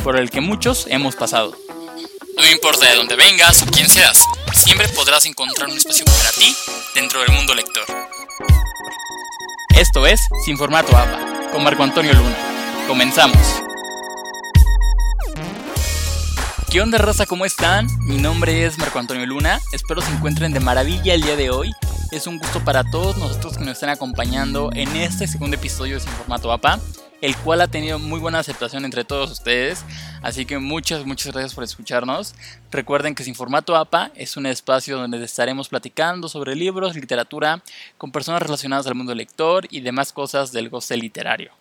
por el que muchos hemos pasado. No importa de dónde vengas o quién seas, siempre podrás encontrar un espacio para ti dentro del mundo lector. Esto es Sin Formato APA, con Marco Antonio Luna. Comenzamos. ¿Qué onda raza? ¿Cómo están? Mi nombre es Marco Antonio Luna, espero se encuentren de maravilla el día de hoy. Es un gusto para todos nosotros que nos están acompañando en este segundo episodio de Sin Formato APA el cual ha tenido muy buena aceptación entre todos ustedes. Así que muchas, muchas gracias por escucharnos. Recuerden que Sin Formato APA es un espacio donde estaremos platicando sobre libros, literatura, con personas relacionadas al mundo lector y demás cosas del goce literario.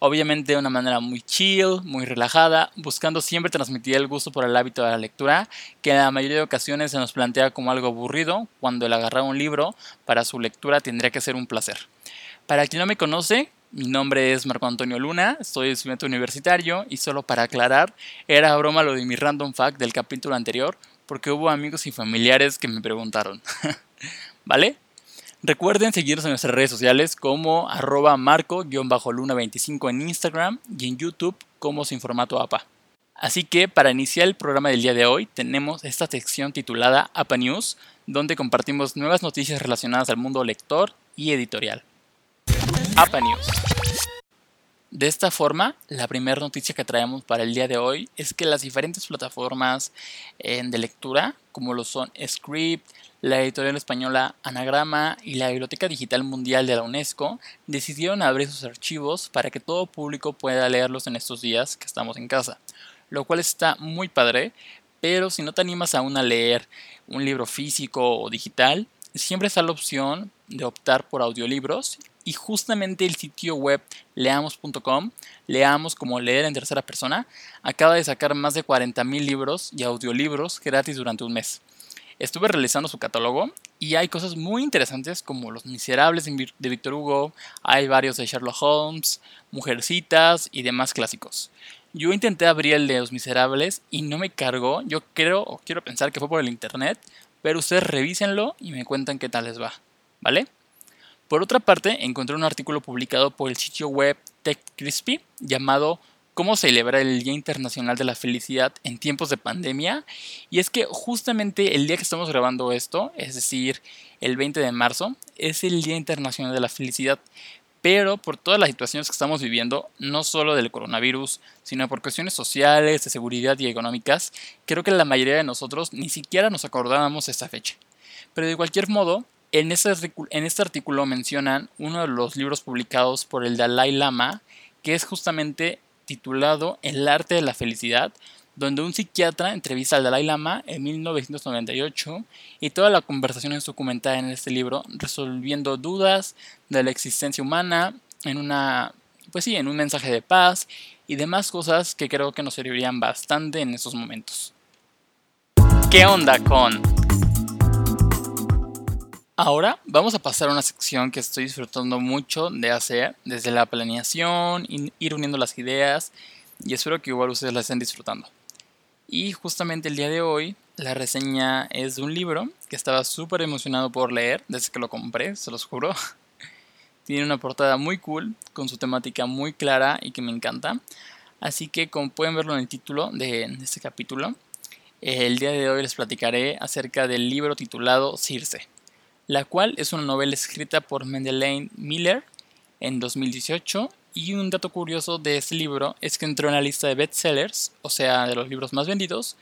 Obviamente de una manera muy chill, muy relajada, buscando siempre transmitir el gusto por el hábito de la lectura, que en la mayoría de ocasiones se nos plantea como algo aburrido, cuando el agarrar un libro para su lectura tendría que ser un placer. Para quien no me conoce, mi nombre es Marco Antonio Luna, soy estudiante universitario y solo para aclarar, era broma lo de mi random fact del capítulo anterior porque hubo amigos y familiares que me preguntaron. ¿Vale? Recuerden seguirnos en nuestras redes sociales como arroba marco-luna25 en Instagram y en YouTube como sin formato APA. Así que para iniciar el programa del día de hoy tenemos esta sección titulada APA News, donde compartimos nuevas noticias relacionadas al mundo lector y editorial. News. De esta forma, la primera noticia que traemos para el día de hoy es que las diferentes plataformas eh, de lectura, como lo son Script, la editorial española Anagrama y la Biblioteca Digital Mundial de la UNESCO, decidieron abrir sus archivos para que todo público pueda leerlos en estos días que estamos en casa, lo cual está muy padre, pero si no te animas aún a leer un libro físico o digital, siempre está la opción de optar por audiolibros y justamente el sitio web leamos.com, leamos como leer en tercera persona, acaba de sacar más de 40.000 libros y audiolibros gratis durante un mes. Estuve realizando su catálogo y hay cosas muy interesantes como Los Miserables de Victor Hugo, hay varios de Sherlock Holmes, Mujercitas y demás clásicos. Yo intenté abrir el de Los Miserables y no me cargó, yo creo o quiero pensar que fue por el internet, pero ustedes revísenlo y me cuentan qué tal les va, ¿vale? Por otra parte, encontré un artículo publicado por el sitio web TechCrispy llamado ¿Cómo celebrar el Día Internacional de la Felicidad en tiempos de pandemia? Y es que justamente el día que estamos grabando esto, es decir, el 20 de marzo, es el Día Internacional de la Felicidad. Pero por todas las situaciones que estamos viviendo, no solo del coronavirus, sino por cuestiones sociales, de seguridad y económicas, creo que la mayoría de nosotros ni siquiera nos acordábamos esta fecha. Pero de cualquier modo, en este, artículo mencionan uno de los libros publicados por el Dalai Lama, que es justamente titulado El arte de la felicidad, donde un psiquiatra entrevista al Dalai Lama en 1998 y toda la conversación es documentada en este libro, resolviendo dudas de la existencia humana en una, pues sí, en un mensaje de paz y demás cosas que creo que nos servirían bastante en estos momentos. ¿Qué onda con Ahora vamos a pasar a una sección que estoy disfrutando mucho de hacer, desde la planeación, ir uniendo las ideas y espero que igual ustedes la estén disfrutando. Y justamente el día de hoy la reseña es de un libro que estaba súper emocionado por leer desde que lo compré, se los juro. Tiene una portada muy cool, con su temática muy clara y que me encanta. Así que como pueden verlo en el título de este capítulo, el día de hoy les platicaré acerca del libro titulado Circe la cual es una novela escrita por Madeleine Miller en 2018 y un dato curioso de este libro es que entró en la lista de bestsellers, o sea, de los libros más vendidos,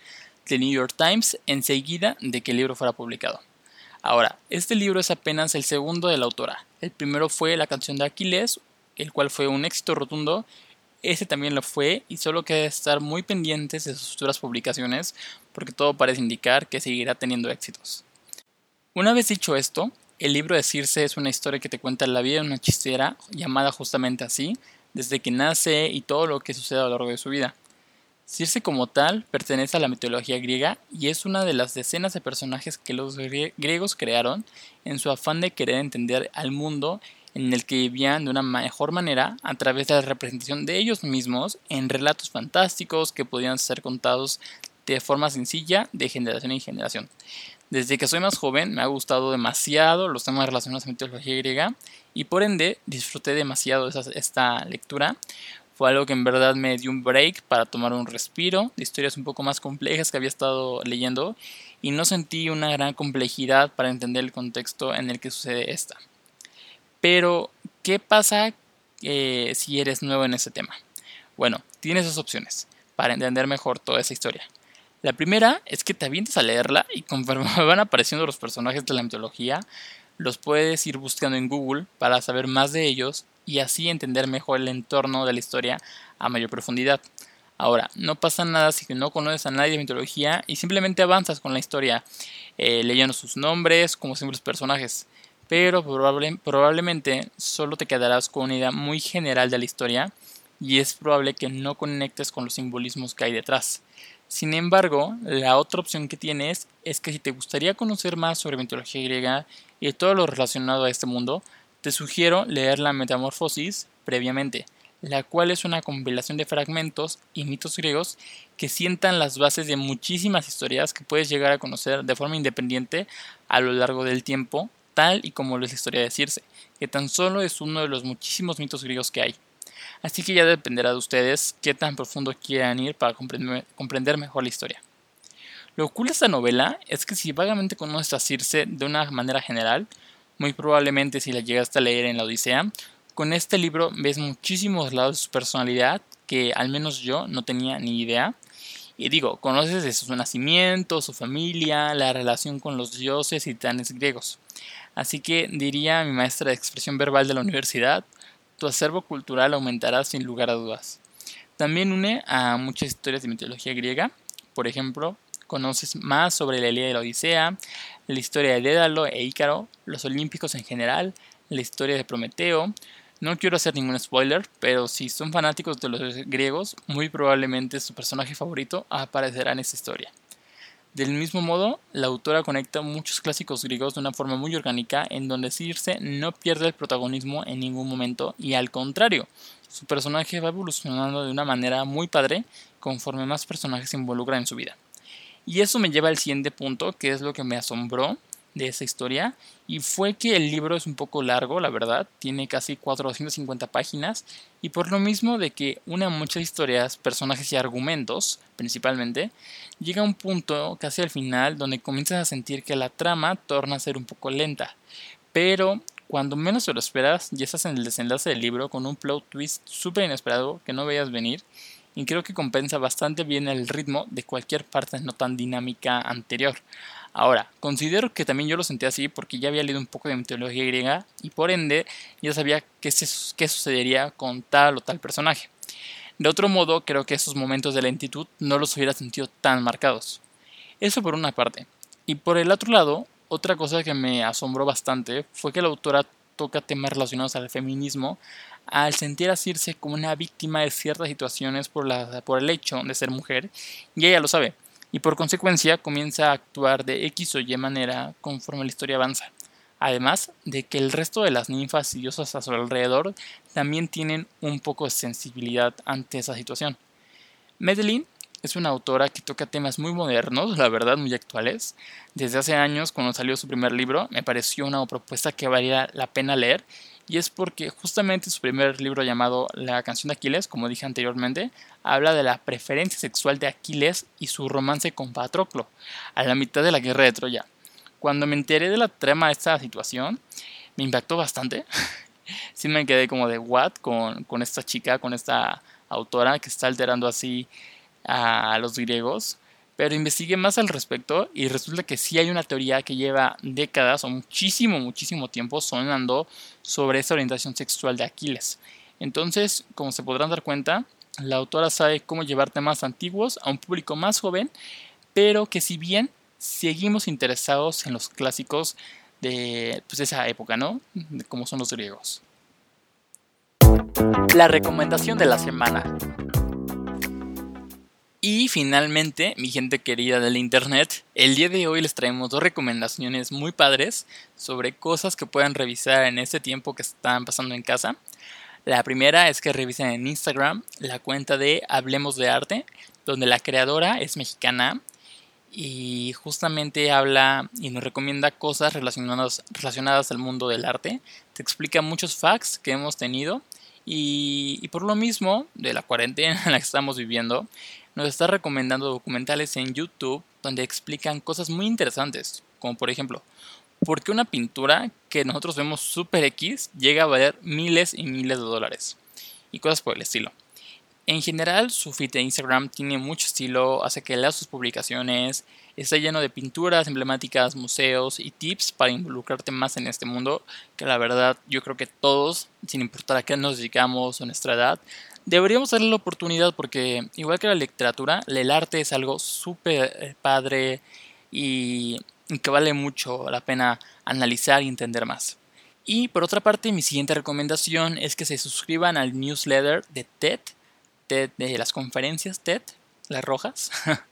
de New York Times enseguida de que el libro fuera publicado. Ahora, este libro es apenas el segundo de la autora. El primero fue La canción de Aquiles, el cual fue un éxito rotundo. Ese también lo fue y solo queda estar muy pendientes de sus futuras publicaciones porque todo parece indicar que seguirá teniendo éxitos. Una vez dicho esto, el libro de Circe es una historia que te cuenta la vida de una hechicera llamada justamente así, desde que nace y todo lo que sucede a lo largo de su vida. Circe como tal pertenece a la mitología griega y es una de las decenas de personajes que los griegos crearon en su afán de querer entender al mundo en el que vivían de una mejor manera a través de la representación de ellos mismos en relatos fantásticos que podían ser contados de forma sencilla de generación en generación. Desde que soy más joven me ha gustado demasiado los temas relacionados a la mitología griega y por ende disfruté demasiado esta lectura fue algo que en verdad me dio un break para tomar un respiro de historias un poco más complejas que había estado leyendo y no sentí una gran complejidad para entender el contexto en el que sucede esta. Pero, ¿qué pasa eh, si eres nuevo en ese tema? Bueno, tienes dos opciones para entender mejor toda esa historia. La primera es que te avientes a leerla y conforme van apareciendo los personajes de la mitología, los puedes ir buscando en Google para saber más de ellos y así entender mejor el entorno de la historia a mayor profundidad. Ahora, no pasa nada si no conoces a nadie de mitología y simplemente avanzas con la historia, eh, leyendo sus nombres como simples personajes, pero probablemente solo te quedarás con una idea muy general de la historia y es probable que no conectes con los simbolismos que hay detrás. Sin embargo, la otra opción que tienes es que si te gustaría conocer más sobre mitología griega y todo lo relacionado a este mundo, te sugiero leer la Metamorfosis previamente, la cual es una compilación de fragmentos y mitos griegos que sientan las bases de muchísimas historias que puedes llegar a conocer de forma independiente a lo largo del tiempo, tal y como lo es la historia de Circe, que tan solo es uno de los muchísimos mitos griegos que hay. Así que ya dependerá de ustedes qué tan profundo quieran ir para comprender mejor la historia. Lo cool de esta novela es que si vagamente conoces a Circe de una manera general, muy probablemente si la llegaste a leer en la Odisea, con este libro ves muchísimos lados de su personalidad que al menos yo no tenía ni idea. Y digo, conoces de su nacimiento, su familia, la relación con los dioses y titanes griegos. Así que diría mi maestra de expresión verbal de la universidad, tu acervo cultural aumentará sin lugar a dudas. También une a muchas historias de mitología griega, por ejemplo, conoces más sobre la Ilíada de la Odisea, la historia de Dédalo e Ícaro, los olímpicos en general, la historia de Prometeo. No quiero hacer ningún spoiler, pero si son fanáticos de los griegos, muy probablemente su personaje favorito aparecerá en esta historia. Del mismo modo, la autora conecta muchos clásicos griegos de una forma muy orgánica en donde Circe no pierde el protagonismo en ningún momento y al contrario, su personaje va evolucionando de una manera muy padre conforme más personajes se involucran en su vida. Y eso me lleva al siguiente punto, que es lo que me asombró de esa historia, y fue que el libro es un poco largo, la verdad, tiene casi 450 páginas, y por lo mismo de que une muchas historias, personajes y argumentos, principalmente, llega a un punto casi al final donde comienzas a sentir que la trama torna a ser un poco lenta, pero cuando menos te lo esperas, ya estás en el desenlace del libro con un plot twist súper inesperado que no veías venir, y creo que compensa bastante bien el ritmo de cualquier parte no tan dinámica anterior. Ahora, considero que también yo lo sentí así porque ya había leído un poco de mitología griega y por ende ya sabía qué, qué sucedería con tal o tal personaje. De otro modo, creo que esos momentos de lentitud no los hubiera sentido tan marcados. Eso por una parte. Y por el otro lado, otra cosa que me asombró bastante fue que la autora toca temas relacionados al feminismo al sentir a Circe como una víctima de ciertas situaciones por, la, por el hecho de ser mujer, y ella lo sabe, y por consecuencia comienza a actuar de X o Y manera conforme la historia avanza. Además de que el resto de las ninfas y diosas a su alrededor también tienen un poco de sensibilidad ante esa situación. Medellín es una autora que toca temas muy modernos, la verdad muy actuales. Desde hace años, cuando salió su primer libro, me pareció una propuesta que valía la pena leer y es porque justamente su primer libro llamado La canción de Aquiles, como dije anteriormente, habla de la preferencia sexual de Aquiles y su romance con Patroclo, a la mitad de la guerra de Troya. Cuando me enteré de la trama de esta situación, me impactó bastante. sí me quedé como de what con, con esta chica, con esta autora que está alterando así a los griegos pero investigué más al respecto y resulta que sí hay una teoría que lleva décadas o muchísimo, muchísimo tiempo sonando sobre esa orientación sexual de Aquiles. Entonces, como se podrán dar cuenta, la autora sabe cómo llevar temas antiguos a un público más joven, pero que si bien seguimos interesados en los clásicos de pues, esa época, ¿no? como son los griegos. La recomendación de la semana. Y finalmente, mi gente querida del internet, el día de hoy les traemos dos recomendaciones muy padres sobre cosas que puedan revisar en este tiempo que están pasando en casa. La primera es que revisen en Instagram la cuenta de Hablemos de Arte, donde la creadora es mexicana y justamente habla y nos recomienda cosas relacionadas, al mundo del arte. Te explica muchos facts que hemos tenido y, y por lo mismo de la cuarentena en la que estamos viviendo, nos está recomendando documentales en YouTube donde explican cosas muy interesantes, como por ejemplo, por qué una pintura que nosotros vemos super X llega a valer miles y miles de dólares, y cosas por el estilo. En general, su feed de Instagram tiene mucho estilo, hace que lea sus publicaciones, está lleno de pinturas emblemáticas, museos y tips para involucrarte más en este mundo, que la verdad yo creo que todos, sin importar a qué nos dedicamos o nuestra edad, deberíamos darle la oportunidad porque igual que la literatura, el arte es algo súper eh, padre y, que vale mucho la pena analizar y entender más. Y por otra parte, mi siguiente recomendación es que se suscriban al newsletter de TED, TED de las conferencias TED, las rojas,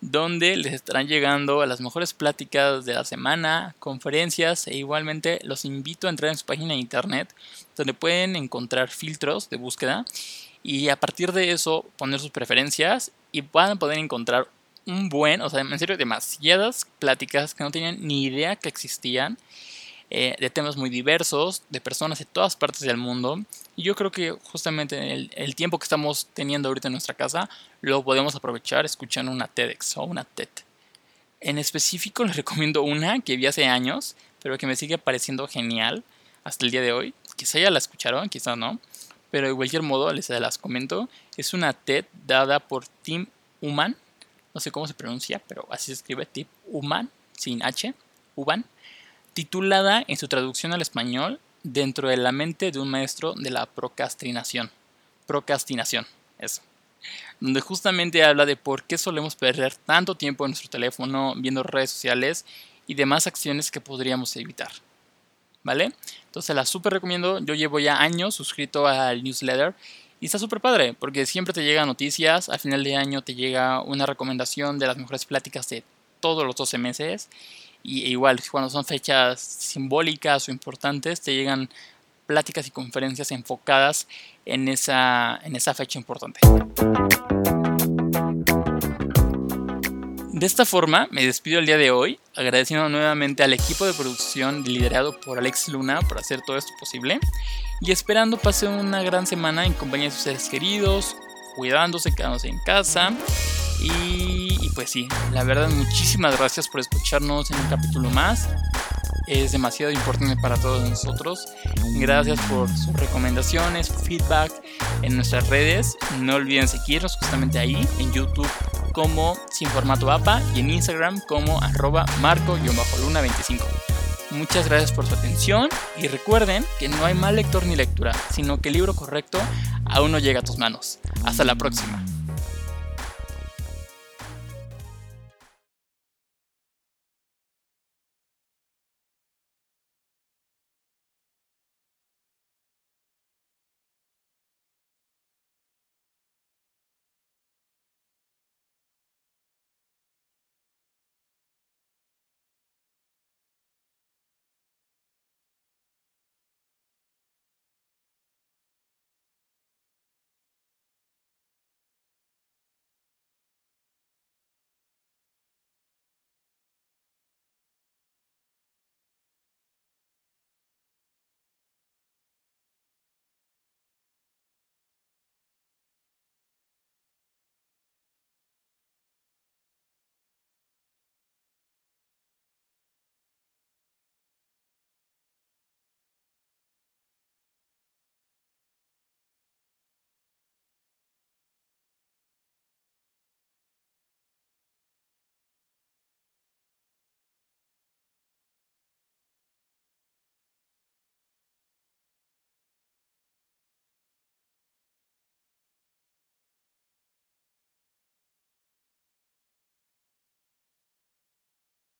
donde les estarán llegando a las mejores pláticas de la semana, conferencias e igualmente los invito a entrar en su página de internet donde pueden encontrar filtros de búsqueda y a partir de eso poner sus preferencias y van a poder encontrar un buen, o sea, en serio, demasiadas pláticas que no tenían ni idea que existían. Eh, de temas muy diversos, de personas de todas partes del mundo. Y yo creo que justamente el, tiempo que estamos teniendo ahorita en nuestra casa lo podemos aprovechar escuchando una TEDx o una TED. En específico les recomiendo una que vi hace años, pero que me sigue pareciendo genial hasta el día de hoy. Quizá ya la escucharon, quizá no. Pero de cualquier modo, les las comento. Es una TED dada por Tim Human. No sé cómo se pronuncia, pero así se escribe Tim Human, sin H, Human titulada en su traducción al español Dentro de la mente de un maestro de la procrastinación. Procrastinación, eso. Donde justamente habla de por qué solemos perder tanto tiempo en nuestro teléfono viendo redes sociales y demás acciones que podríamos evitar. ¿Vale? Entonces la súper recomiendo. Yo llevo ya años suscrito al newsletter y está súper padre porque siempre te llegan noticias. Al final de año te llega una recomendación de las mejores pláticas de todos los 12 meses y igual, cuando son fechas simbólicas o importantes, te llegan pláticas y conferencias enfocadas en esa, en esa fecha importante. De esta forma, me despido el día de hoy, agradeciendo nuevamente al equipo de producción liderado por Alex Luna por hacer todo esto posible y esperando pase una gran semana en compañía de sus seres queridos, cuidándose, quedándose en casa pues sí, la verdad muchísimas gracias por escucharnos en un capítulo más. Es demasiado importante para todos nosotros. Gracias por sus recomendaciones, feedback en nuestras redes. No olviden seguirnos justamente ahí en YouTube como Sin Formato APA y en Instagram como arroba marco-luna25. Muchas gracias por su atención y recuerden que no hay mal lector ni lectura, sino que el libro correcto aún no llega a tus manos. Hasta la próxima.